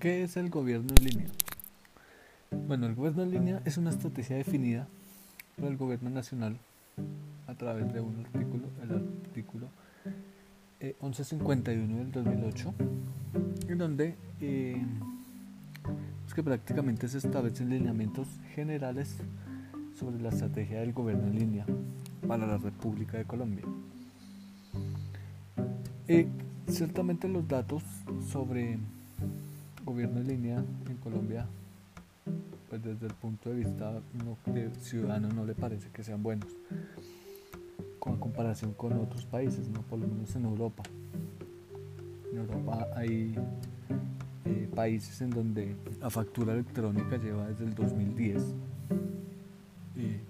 ¿Qué es el gobierno en línea? Bueno, el gobierno en línea es una estrategia definida por el gobierno nacional a través de un artículo, el artículo 1151 eh, del 2008, en donde eh, es que prácticamente se establecen lineamientos generales sobre la estrategia del gobierno en línea para la República de Colombia. Eh, ciertamente los datos sobre gobierno en línea en Colombia, pues desde el punto de vista ciudadano no le parece que sean buenos, con comparación con otros países, no por lo menos en Europa. En Europa hay eh, países en donde la factura electrónica lleva desde el 2010 y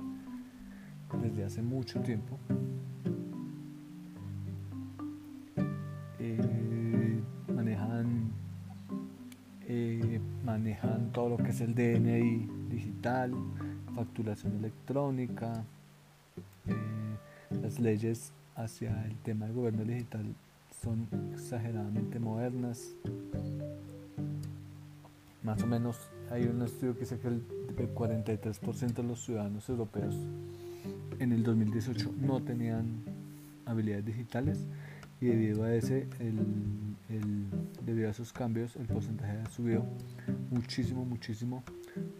desde hace mucho tiempo todo lo que es el DNI digital facturación electrónica las leyes hacia el tema del gobierno digital son exageradamente modernas. Más o menos hay un estudio que dice que el, 43% de los ciudadanos europeos en el 2018 no tenían habilidades digitales y debido a ese debido a esos cambios el porcentaje ha subido muchísimo muchísimo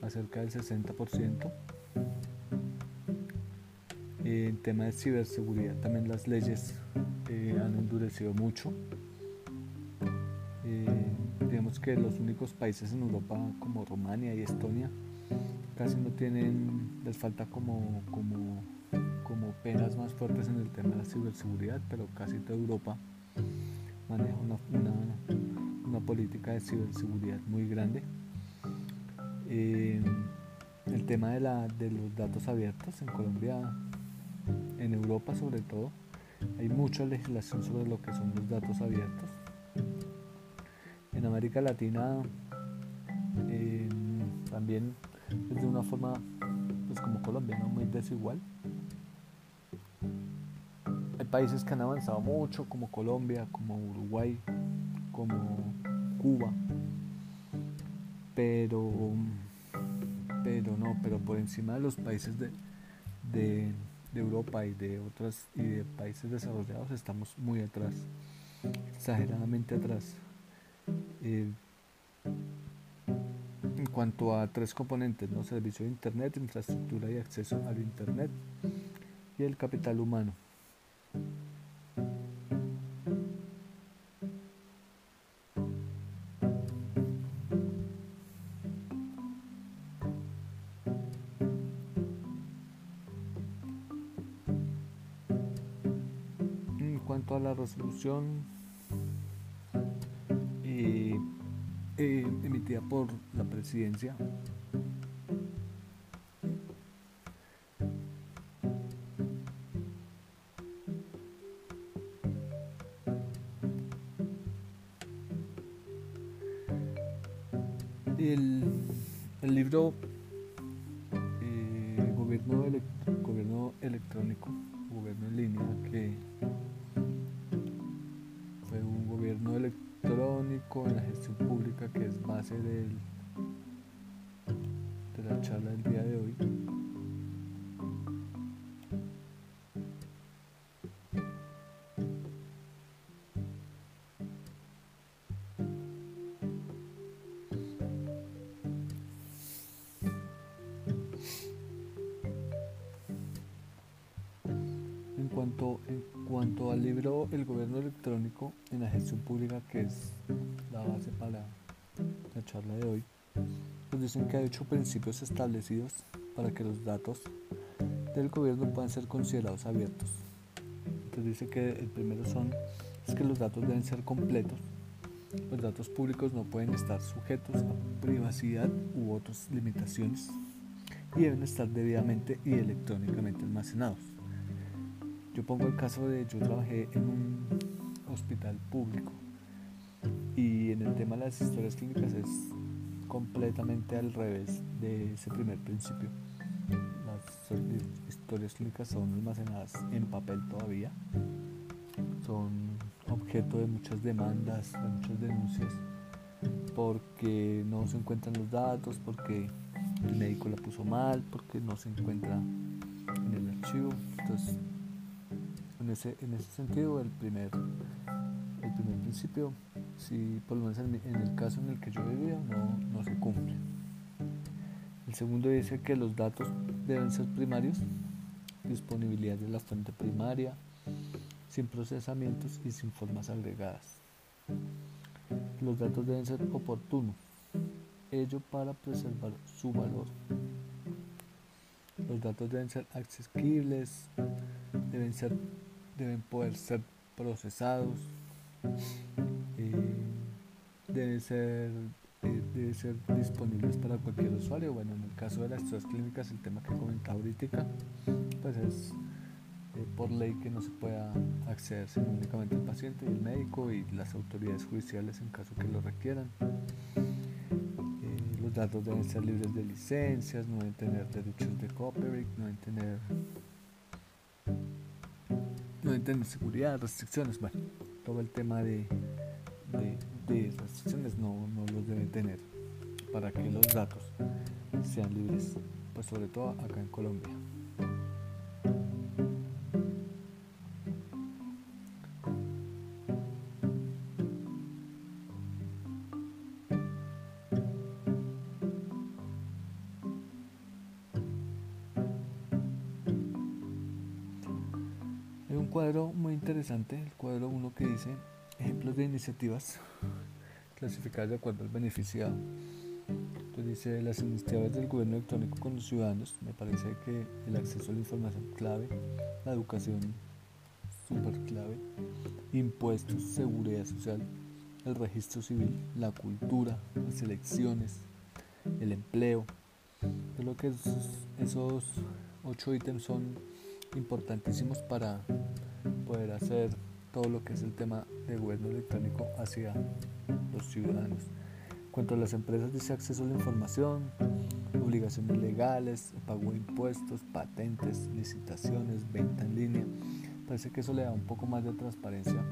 a cerca del 60% en tema de ciberseguridad también las leyes eh, han endurecido mucho. Que los únicos países en Europa como Rumania y Estonia casi no tienen, les falta como, como, como penas más fuertes en el tema de la ciberseguridad, pero casi toda Europa maneja una, una, política de ciberseguridad muy grande. Eh, el tema de, la, de los datos abiertos en Colombia, en Europa sobre todo, hay mucha legislación sobre lo que son los datos abiertos en América Latina eh, también es de una forma pues como Colombia, ¿no? muy desigual. Países que han avanzado mucho, como Colombia, como Uruguay, como Cuba, pero, pero no, pero por encima de los países de, de, Europa y de otras y de países desarrollados estamos muy atrás, exageradamente atrás. Eh, en cuanto a tres componentes, ¿no? servicio de Internet, infraestructura y acceso al Internet y el capital humano. En cuanto a la resolución Eh, emitida por la presidencia libro eh, gobierno, electrónico, gobierno en línea, que fue un gobierno electrónico en la gestión pública que es base de la charla del día de hoy. En cuanto al libro El gobierno electrónico en la gestión pública, que es la base para la charla de hoy, nos dicen que hay ocho principios establecidos para que los datos del gobierno puedan ser considerados abiertos. Entonces dice que el primero son es que los datos deben ser completos. Los datos públicos no pueden estar sujetos a privacidad u otras limitaciones y deben estar debidamente y electrónicamente almacenados. Yo pongo el caso de yo trabajé en un hospital público y en el tema de las historias clínicas es completamente al revés de ese primer principio. Las historias clínicas son almacenadas en papel todavía, son objeto de muchas demandas, de muchas denuncias porque no se encuentran los datos, porque el médico la puso mal, porque no se encuentra en el archivo. Entonces, en ese, en ese sentido, el primer, el primer principio, si por lo menos en, el caso en el que yo vivía, no, no se cumple. El segundo dice que los datos deben ser primarios, disponibilidad de la fuente primaria, sin procesamientos y sin formas agregadas. Los datos deben ser oportunos, ello para preservar su valor. Los datos deben ser accesibles, deben, ser, deben poder ser procesados, eh, deben ser eh, ser disponibles para cualquier usuario. Bueno, en el caso de las estudios clínicas, el tema que comentaba ahorita, pues es eh, por ley que no se pueda acceder sino únicamente el paciente y el médico y las autoridades judiciales en caso que lo requieran. Eh, los datos deben ser libres de licencias, no deben tener derechos de copyright, no deben tener, no deben tener seguridad, restricciones, bueno, todo el tema de, de, restricciones no, no los deben tener para que los datos sean libres, pues sobre todo acá en Colombia. Cuadro muy interesante, el cuadro 1 que dice ejemplos de iniciativas clasificadas de acuerdo al beneficiado. Entonces dice las iniciativas del gobierno electrónico con los ciudadanos, me parece que el acceso a la información clave, la educación súper clave, impuestos, seguridad social, el registro civil, la cultura, las elecciones, el empleo. Creo que esos ocho ítems son importantísimos para poder hacer todo lo que es el tema de gobierno electrónico hacia los ciudadanos. Cuanto a las empresas, dice acceso a la información, obligaciones legales, pago de impuestos, patentes, licitaciones, venta en línea. Parece que eso le da un poco más de transparencia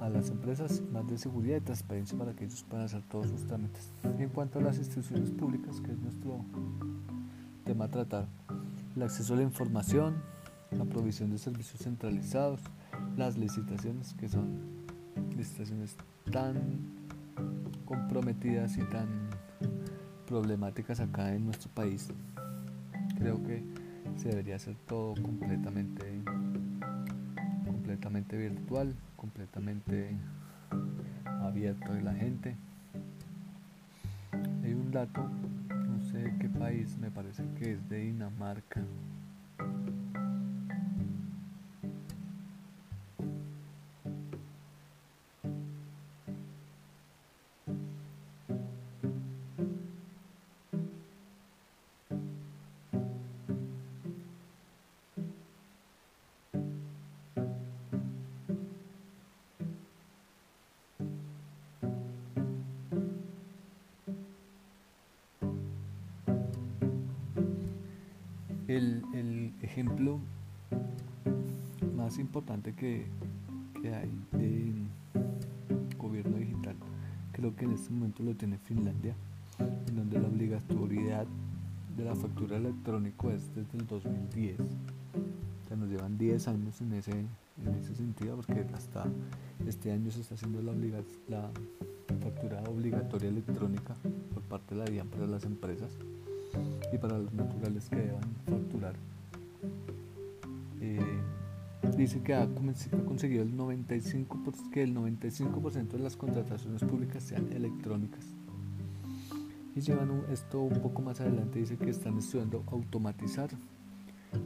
a las empresas, más de seguridad y transparencia para que ellos puedan hacer todos sus trámites. En cuanto a las instituciones públicas, que es nuestro tema a tratar, el acceso a la información, la provisión de servicios centralizados, las licitaciones, que son licitaciones tan comprometidas y tan problemáticas acá en nuestro país. Creo que se debería hacer todo completamente completamente virtual, completamente abierto de la gente. Hay un dato, sé qué país, me parece que es de Dinamarca, El, ejemplo más importante que, hay de gobierno digital creo que en este momento lo tiene Finlandia, en donde la obligatoriedad de la factura electrónica es desde el 2010. O sea, nos llevan 10 años en ese, en ese sentido, porque hasta este año se está haciendo la, la factura obligatoria electrónica por parte de la DIAN para las empresas y para los naturales que deban facturar. Eh, dice que ha, conseguido el 95%, que el 95% de las contrataciones públicas sean electrónicas. Y llevan esto un poco más adelante, dice que están estudiando automatizar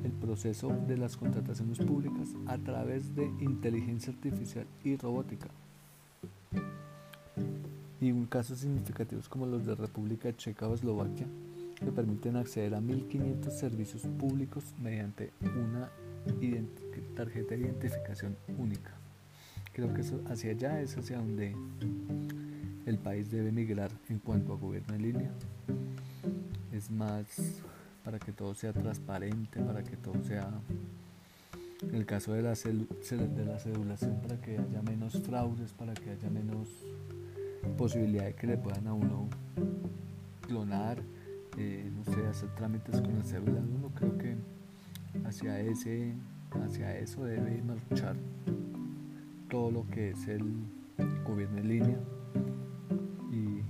el proceso de las contrataciones públicas a través de inteligencia artificial y robótica. Y un casos significativos como los de República Checa o Eslovaquia que permiten acceder a 1.500 servicios públicos mediante una tarjeta de identificación única. Creo que eso hacia allá es hacia donde el país debe migrar en cuanto a gobierno en línea. Es más para que todo sea transparente, para que todo sea, en el caso de la, de la cedulación, para que haya menos fraudes, para que haya menos posibilidad de que le puedan a uno clonar, eh, no sé, hacer trámites con la cédula uno, creo que hacia ese, hacia eso debe marchar todo lo que es el gobierno en línea y,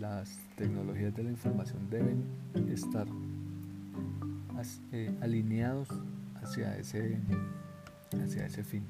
las tecnologías de la información deben estar eh, alineados hacia ese, hacia ese fin.